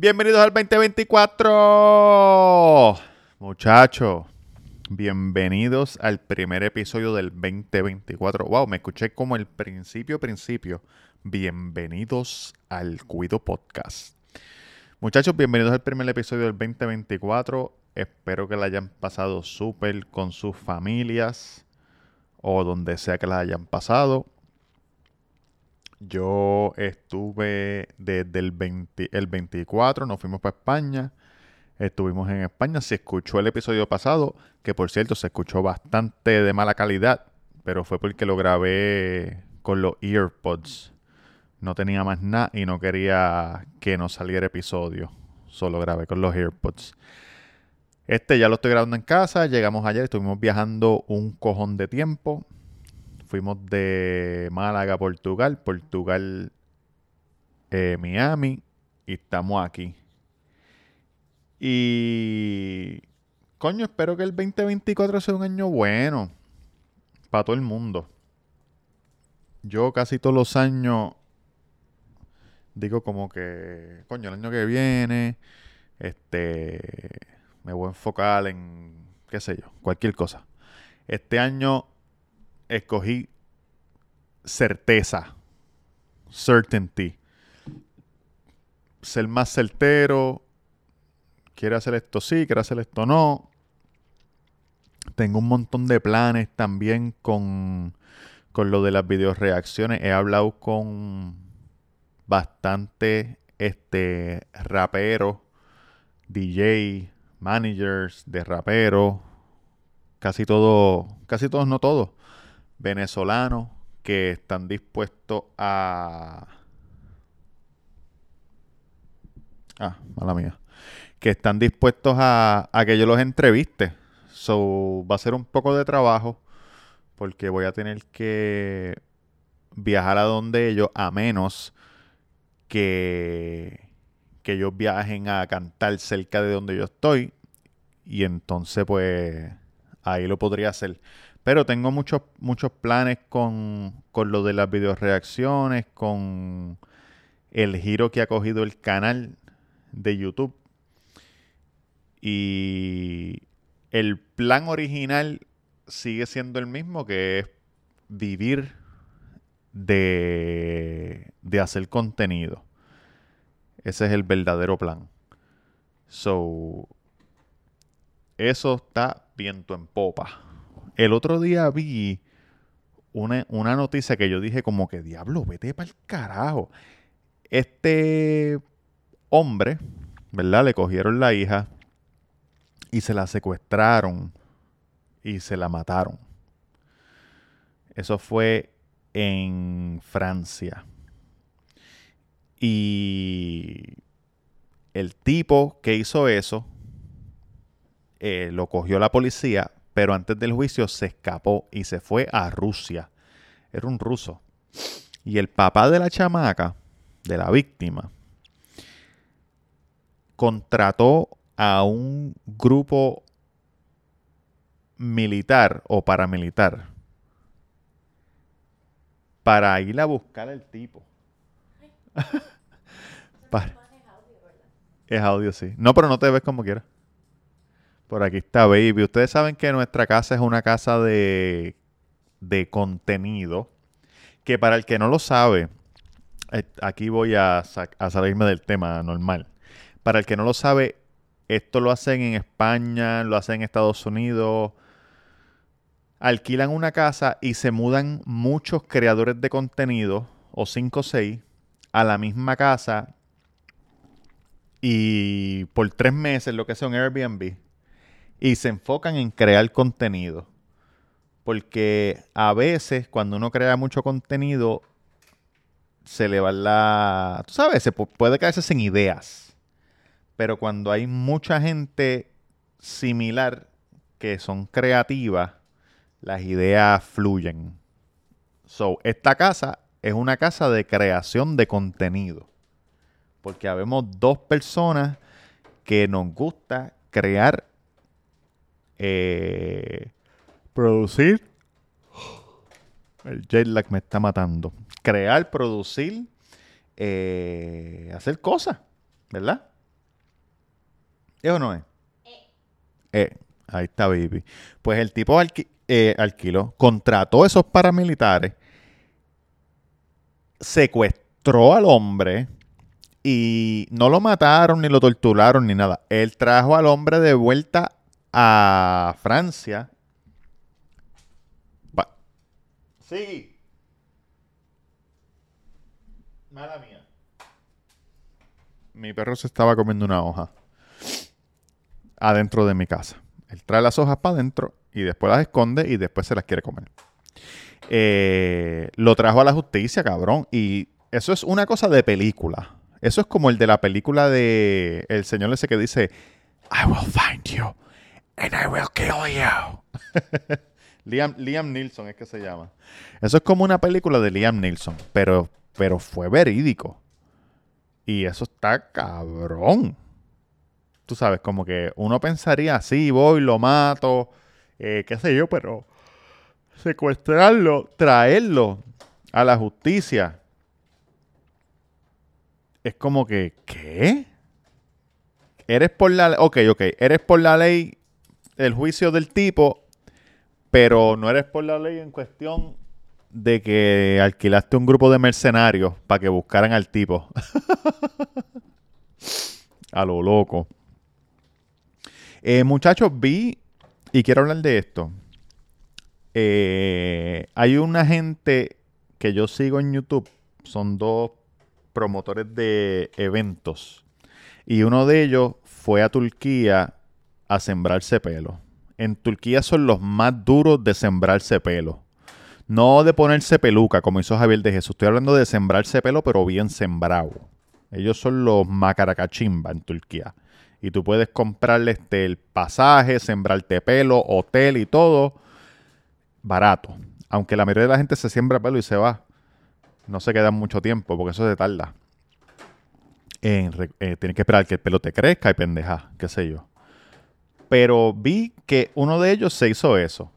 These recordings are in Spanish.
Bienvenidos al 2024. Muchachos, bienvenidos al primer episodio del 2024. Wow, me escuché como el principio, principio. Bienvenidos al Cuido Podcast. Muchachos, bienvenidos al primer episodio del 2024. Espero que la hayan pasado súper con sus familias o donde sea que la hayan pasado. Yo estuve desde el, 20 el 24, nos fuimos para España. Estuvimos en España. Se escuchó el episodio pasado, que por cierto se escuchó bastante de mala calidad, pero fue porque lo grabé con los earpods. No tenía más nada y no quería que no saliera episodio. Solo grabé con los earpods. Este ya lo estoy grabando en casa. Llegamos ayer, estuvimos viajando un cojón de tiempo. Fuimos de Málaga, Portugal, Portugal, eh, Miami y estamos aquí. Y coño, espero que el 2024 sea un año bueno para todo el mundo. Yo casi todos los años digo como que, coño, el año que viene, este, me voy a enfocar en, qué sé yo, cualquier cosa. Este año escogí certeza, certainty. Ser más certero. Quiero hacer esto sí, quiero hacer esto no. Tengo un montón de planes también con, con lo de las videoreacciones. He hablado con bastante este raperos, DJ, managers de raperos, casi todo, casi todos, no todos, venezolanos que están dispuestos a... Ah, mala mía. Que están dispuestos a, a que yo los entreviste. So, va a ser un poco de trabajo porque voy a tener que viajar a donde ellos, a menos que, que ellos viajen a cantar cerca de donde yo estoy. Y entonces, pues, ahí lo podría hacer. Pero tengo muchos, muchos planes con, con lo de las videoreacciones, con el giro que ha cogido el canal de YouTube. Y el plan original sigue siendo el mismo, que es vivir de, de hacer contenido. Ese es el verdadero plan. So, eso está viento en popa. El otro día vi una, una noticia que yo dije como que diablo, vete para el carajo. Este hombre, ¿verdad? Le cogieron la hija y se la secuestraron y se la mataron. Eso fue en Francia. Y el tipo que hizo eso eh, lo cogió la policía, pero antes del juicio se escapó y se fue a Rusia. Era un ruso. Y el papá de la chamaca, de la víctima, contrató a un grupo militar o paramilitar para ir a buscar al tipo. es audio, sí. No, pero no te ves como quieras. Por aquí está Baby. Ustedes saben que nuestra casa es una casa de, de contenido. Que para el que no lo sabe, eh, aquí voy a, a salirme del tema normal. Para el que no lo sabe, esto lo hacen en España, lo hacen en Estados Unidos. Alquilan una casa y se mudan muchos creadores de contenido, o cinco o seis, a la misma casa. Y por tres meses, lo que sea un Airbnb y se enfocan en crear contenido. Porque a veces cuando uno crea mucho contenido, se le va la... Tú sabes, se puede caerse sin ideas. Pero cuando hay mucha gente similar que son creativas, las ideas fluyen. So, esta casa es una casa de creación de contenido. Porque habemos dos personas que nos gusta crear eh, producir. El jet lag me está matando. Crear, producir, eh, hacer cosas, ¿verdad? ¿Es o no es? Eh, ahí está, baby. Pues el tipo alqui- alquiló, contrató esos paramilitares, secuestró al hombre y no lo mataron ni lo torturaron ni nada. Él trajo al hombre de vuelta a Francia. Va- Sí. Mala mía. Mi perro se estaba comiendo una hoja adentro de mi casa. Él trae las hojas para adentro y después las esconde y después se las quiere comer. Eh, lo trajo a la justicia, cabrón. Y eso es una cosa de película. Eso es como el de la película de el señor ese que dice, I will find you and I will kill you. Liam, Liam Neeson es que se llama. Eso es como una película de Liam Neeson, pero, pero fue verídico. Y eso está cabrón. Tú sabes, como que uno pensaría, sí, voy, lo mato, eh, qué sé yo, pero secuestrarlo, traerlo a la justicia. Es como que, ¿qué? Eres por la ok, ok, eres por la ley el juicio del tipo, pero no eres por la ley en cuestión de que alquilaste un grupo de mercenarios para que buscaran al tipo. a lo loco. Eh, muchachos, vi y quiero hablar de esto. Eh, hay una gente que yo sigo en YouTube, son dos promotores de eventos. Y uno de ellos fue a Turquía a sembrarse pelo. En Turquía son los más duros de sembrarse pelo. No de ponerse peluca, como hizo Javier de Jesús. Estoy hablando de sembrarse pelo, pero bien sembrado. Ellos son los macaracachimba en Turquía. Y tú puedes comprarle este, el pasaje, sembrarte pelo, hotel y todo barato. Aunque la mayoría de la gente se siembra pelo y se va. No se quedan mucho tiempo porque eso se tarda. En eh, tienes que esperar que el pelo te crezca y pendeja, qué sé yo. Pero vi que uno de ellos se hizo eso.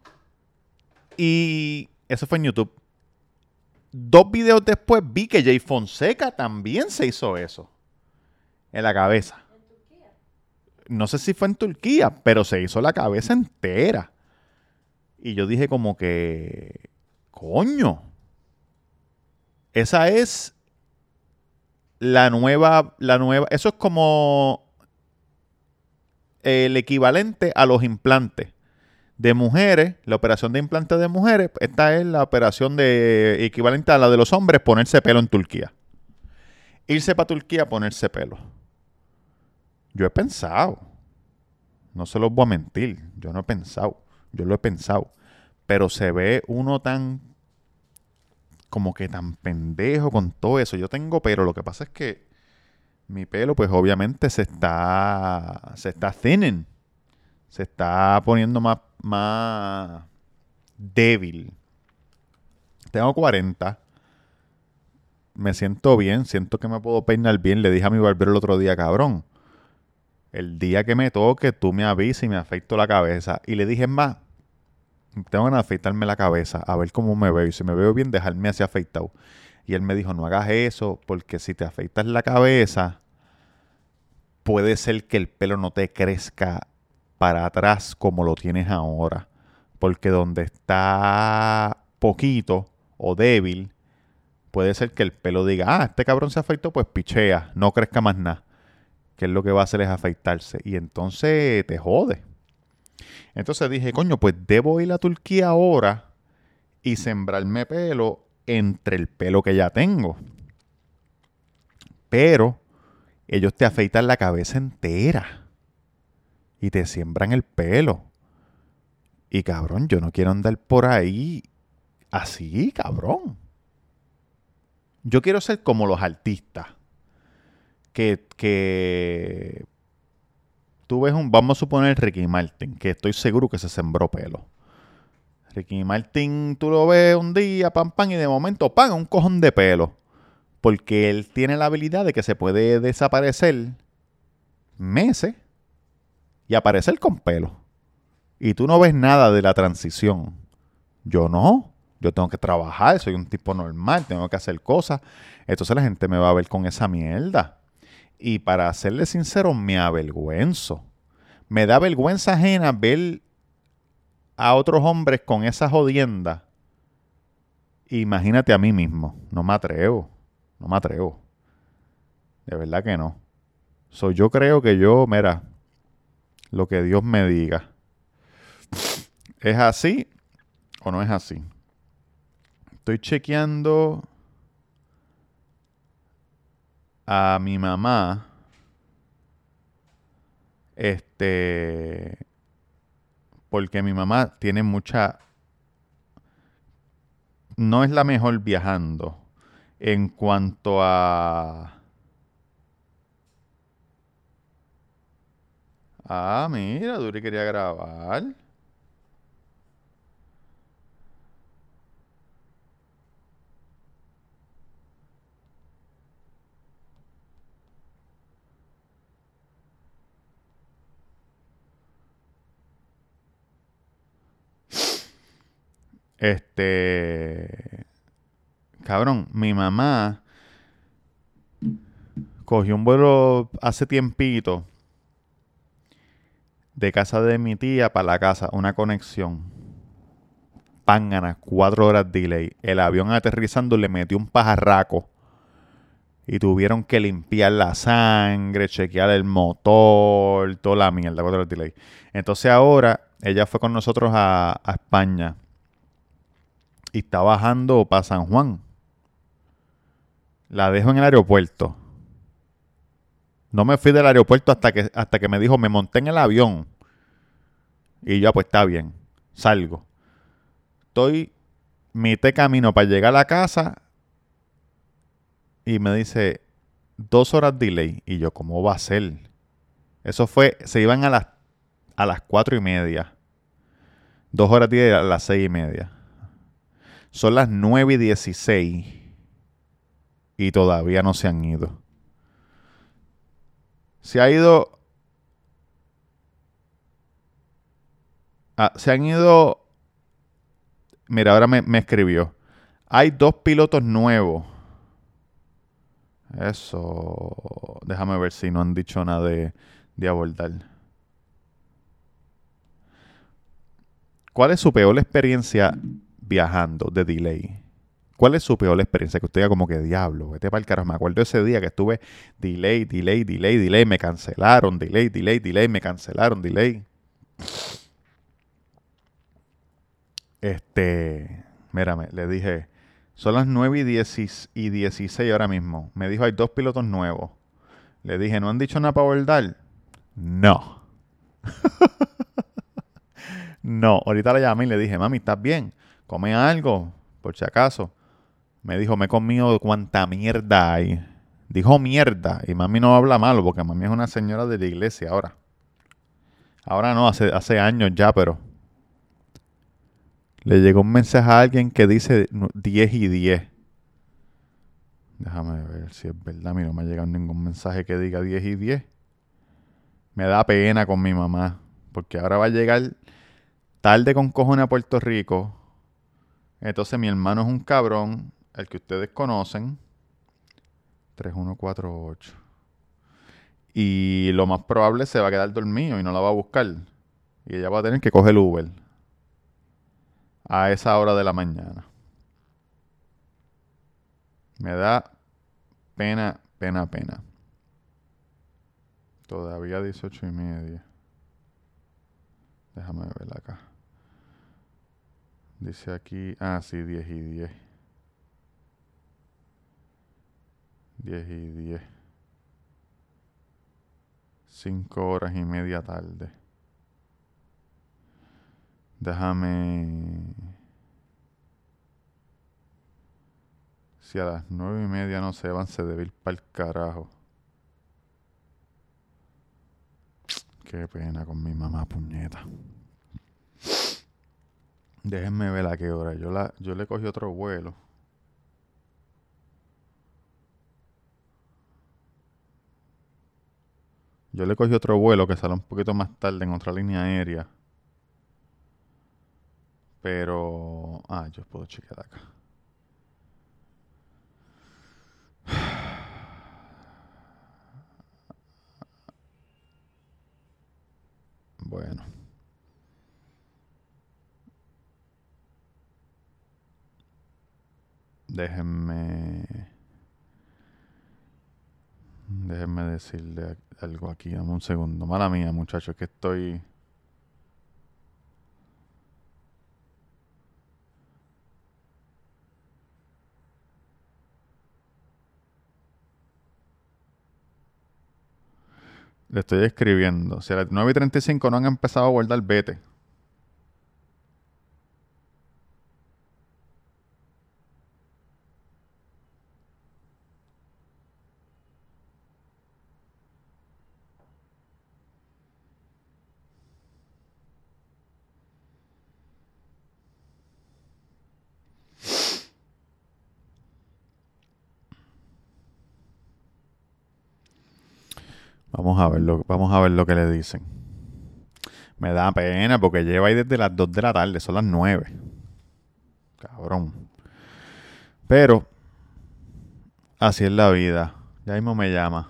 Y eso fue en YouTube. Dos videos después vi que Jay Fonseca también se hizo eso. En la cabeza. No sé si fue en Turquía, pero se hizo la cabeza entera. Y yo dije como que, coño, esa es la nueva, la nueva, eso es como el equivalente a los implantes de mujeres, la operación de implantes de mujeres, esta es la operación de equivalente a la de los hombres, ponerse pelo en Turquía. Irse para Turquía a ponerse pelo. Yo he pensado, no se los voy a mentir, yo no he pensado, yo lo he pensado, pero se ve uno tan como que tan pendejo con todo eso. Yo tengo pero lo que pasa es que mi pelo pues obviamente se está se está thinning. Se está poniendo más más débil. Tengo 40. Me siento bien, siento que me puedo peinar bien. Le dije a mi barbero el otro día, cabrón. El día que me toque, tú me avisas y me afeito la cabeza. Y le dije, "Es más, tengo de afeitarme la cabeza, a ver cómo me veo. Y si me veo bien, dejarme así afeitado. Y él me dijo, no hagas eso, porque si te afeitas la cabeza, puede ser que el pelo no te crezca para atrás como lo tienes ahora. Porque donde está poquito o débil, puede ser que el pelo diga, ah, este cabrón se afeitó, pues pichea, no crezca más nada. Que es lo que va a hacer es afeitarse. Y entonces te jode. Entonces dije, coño, pues debo ir a Turquía ahora y sembrarme pelo entre el pelo que ya tengo. Pero ellos te afeitan la cabeza entera y te siembran el pelo. Y cabrón, yo no quiero andar por ahí así, cabrón. Yo quiero ser como los artistas. Que, que tú ves un, vamos a suponer Ricky Martin, que estoy seguro que se sembró pelo. Ricky Martin, tú lo ves un día, pam, pam, y de momento, pam, un cojón de pelo. Porque él tiene la habilidad de que se puede desaparecer meses y aparecer con pelo. Y tú no ves nada de la transición. Yo no. Yo tengo que trabajar, soy un tipo normal, tengo que hacer cosas. Entonces la gente me va a ver con esa mierda. Y para serle sincero, me avergüenzo. Me da vergüenza ajena ver a otros hombres con esa jodienda. Imagínate a mí mismo. No me atrevo. No me atrevo. De verdad que no. So, yo creo que yo, mira, lo que Dios me diga. ¿Es así o no es así? Estoy chequeando a mi mamá. Este. Porque mi mamá tiene mucha. No es la mejor viajando. En cuanto a. Ah, mira, Duri quería grabar. Este. Cabrón, mi mamá cogió un vuelo hace tiempito de casa de mi tía para la casa, una conexión. Pángana, cuatro horas delay. El avión aterrizando le metió un pajarraco. Y tuvieron que limpiar la sangre, chequear el motor, toda la mierda, cuatro horas delay. Entonces ahora ella fue con nosotros a España. Y está bajando para San Juan. La dejo en el aeropuerto. No me fui del aeropuerto hasta que, hasta que me dijo, me monté en el avión. Y yo, pues está bien, salgo. Estoy mitad camino para llegar a la casa y me dice, dos horas delay. Y yo, ¿cómo va a ser? Eso fue, se iban a las, a las cuatro y media. Dos horas delay a las seis y media. Son las nueve y dieciséis y todavía no se han ido. Se ha ido. Ah, se han ido. Mira, ahora me, me escribió. Hay dos pilotos nuevos. Eso. Déjame ver si no han dicho nada de, de abordar. ¿Cuál es su peor experiencia viajando de delay? ¿Cuál es su peor experiencia? Que usted diga como que diablo, vete para el carajo. Me acuerdo ese día que estuve delay, delay, delay, delay, me cancelaron, delay, delay, delay, me cancelaron, delay. Este, mírame, le dije, son las 9 y, 10 y 16 ahora mismo. Me dijo, hay dos pilotos nuevos. Le dije, ¿no han dicho nada para abordar? No. no, ahorita le llamé y le dije, mami, ¿estás bien? Come algo, por si acaso. Me dijo, me he comido cuánta mierda hay. Dijo mierda. Y mami no habla malo porque mami es una señora de la iglesia ahora. Ahora no, hace, hace años ya, pero... Le llegó un mensaje a alguien que dice 10 y 10. Déjame ver si es verdad. A mí no me ha llegado ningún mensaje que diga 10 y 10. Me da pena con mi mamá. Porque ahora va a llegar tarde con cojones a Puerto Rico. Entonces mi hermano es un cabrón el que ustedes conocen, 3148. Y lo más probable se va a quedar dormido y no la va a buscar. Y ella va a tener que coger Uber a esa hora de la mañana. Me da pena, pena, pena. Todavía 18 y media. Déjame ver acá. Dice aquí, ah, sí, 10 y 10. 10 y 10. 5 horas y media tarde. Déjame... Si a las 9 y media no se van, se debe ir para el carajo. Qué pena con mi mamá, puñeta. Déjenme ver a qué hora. Yo, la, yo le cogí otro vuelo. Yo le cogí otro vuelo que sale un poquito más tarde en otra línea aérea. Pero... Ah, yo puedo chequear acá. Bueno. Déjenme. Déjenme decirle algo aquí. Dame un segundo. Mala mía, muchachos, que estoy. Le estoy escribiendo. Si a las 9 y 35 no han empezado a guardar, vete. Vamos a ver lo, vamos a ver lo que le dicen. Me da pena porque lleva ahí desde las 2 de la tarde, son las 9. Cabrón. Pero, así es la vida. Ya mismo me llama.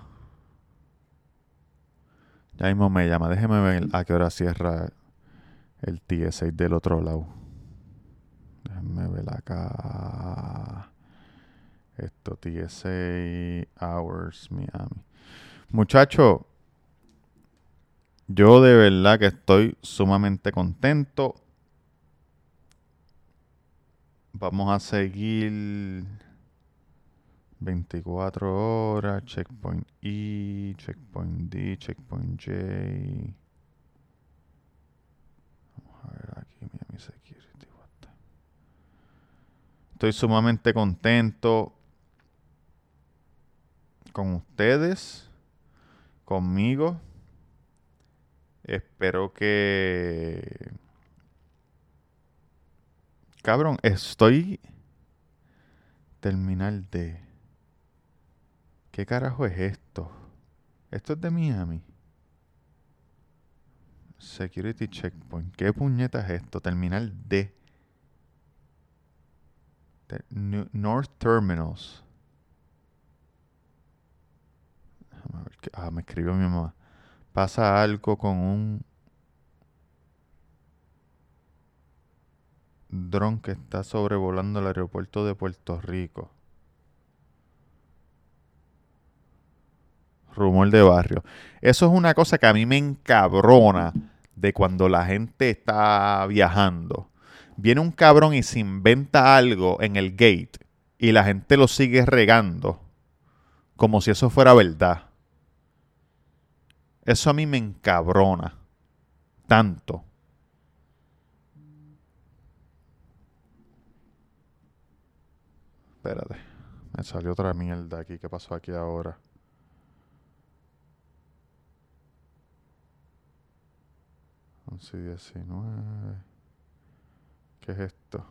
Ya mismo me llama. Déjeme ver a qué hora cierra el TSA del otro lado. Déjenme ver acá. Esto, TSA Hours Miami. Muchacho, yo de verdad que estoy sumamente contento. Vamos a seguir 24 horas, checkpoint E, checkpoint D, checkpoint J. Vamos a ver aquí, Miami Security. Estoy sumamente contento con ustedes conmigo. Espero que... Cabrón, estoy... Terminal de... ¿Qué carajo es esto? Esto es de Miami. Security Checkpoint. ¿Qué puñeta es esto? Terminal D. North Terminals. Ah, me escribió mi mamá. Pasa algo con un dron que está sobrevolando el aeropuerto de Puerto Rico. Rumor de barrio. Eso es una cosa que a mí me encabrona de cuando la gente está viajando. Viene un cabrón y se inventa algo en el gate y la gente lo sigue regando como si eso fuera verdad. Eso a mí me encabrona tanto. Espérate. Me salió otra mierda aquí. ¿Qué pasó aquí ahora? Once 19. ¿Qué es esto?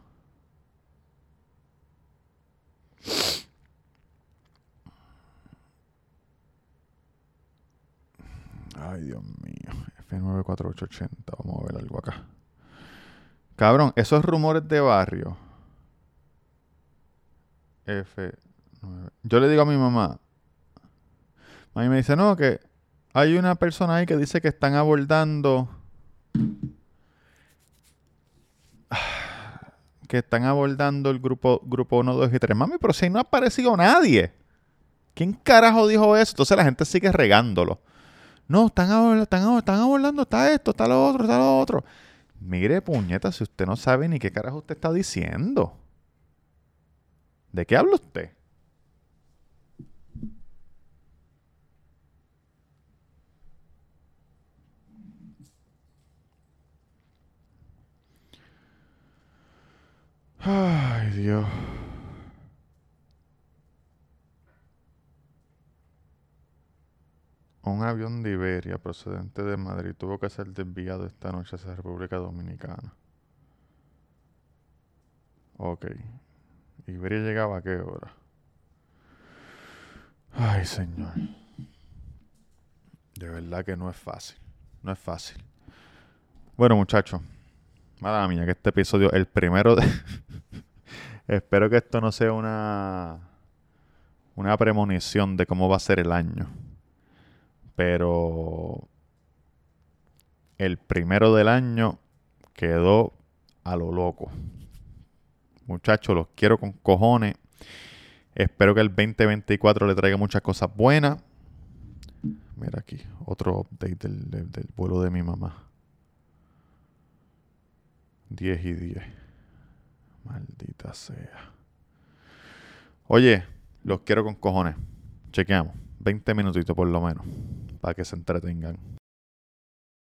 Ay, Dios mío. F94880. Vamos a ver algo acá. Cabrón, esos rumores de barrio. F9. Yo le digo a mi mamá. A mí me dice, no, que hay una persona ahí que dice que están abordando. Que están abordando el grupo, grupo 1, 2 y 3. Mami, pero si no ha aparecido nadie. ¿Quién carajo dijo eso? Entonces la gente sigue regándolo. No, están, están, están abordando, está esto, está lo otro, está lo otro. Mire, puñeta, si usted no sabe ni qué carajo usted está diciendo. ¿De qué habla usted? Ay, Dios. Un avión de Iberia procedente de Madrid tuvo que ser desviado esta noche hacia República Dominicana. Ok. ¿Iberia llegaba a qué hora? Ay, señor. De verdad que no es fácil. No es fácil. Bueno, muchachos. Madre mía, que este episodio, el primero de... Espero que esto no sea una... Una premonición de cómo va a ser el año. Pero el primero del año quedó a lo loco. Muchachos, los quiero con cojones. Espero que el 2024 le traiga muchas cosas buenas. Mira aquí, otro update del, vuelo de mi mamá. 10 y 10. Maldita sea. Oye, los quiero con cojones. Chequeamos. 20 minutitos por lo menos. Para que se entretengan.